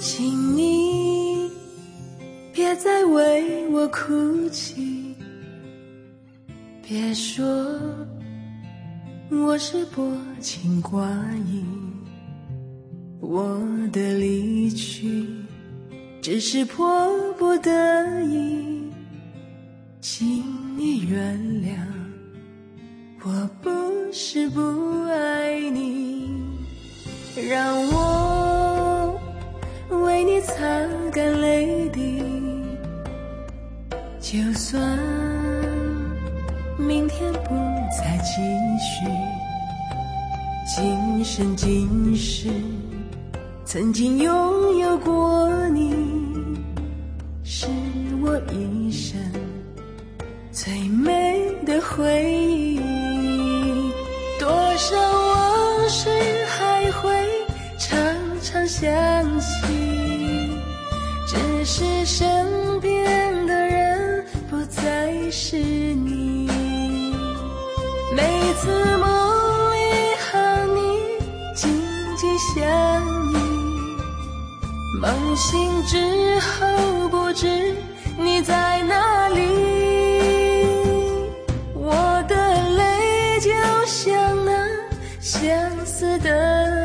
请你别再为我哭泣。别说我是薄情寡义我的离去只是迫不得已。请你原谅我不是不爱你让我干泪滴，就算明天不再继续，今生今世曾经拥有过你，是我一生最美的回忆。多少往事还会常常想起，想你梦醒之后不知你在哪里。我的泪就像那相思的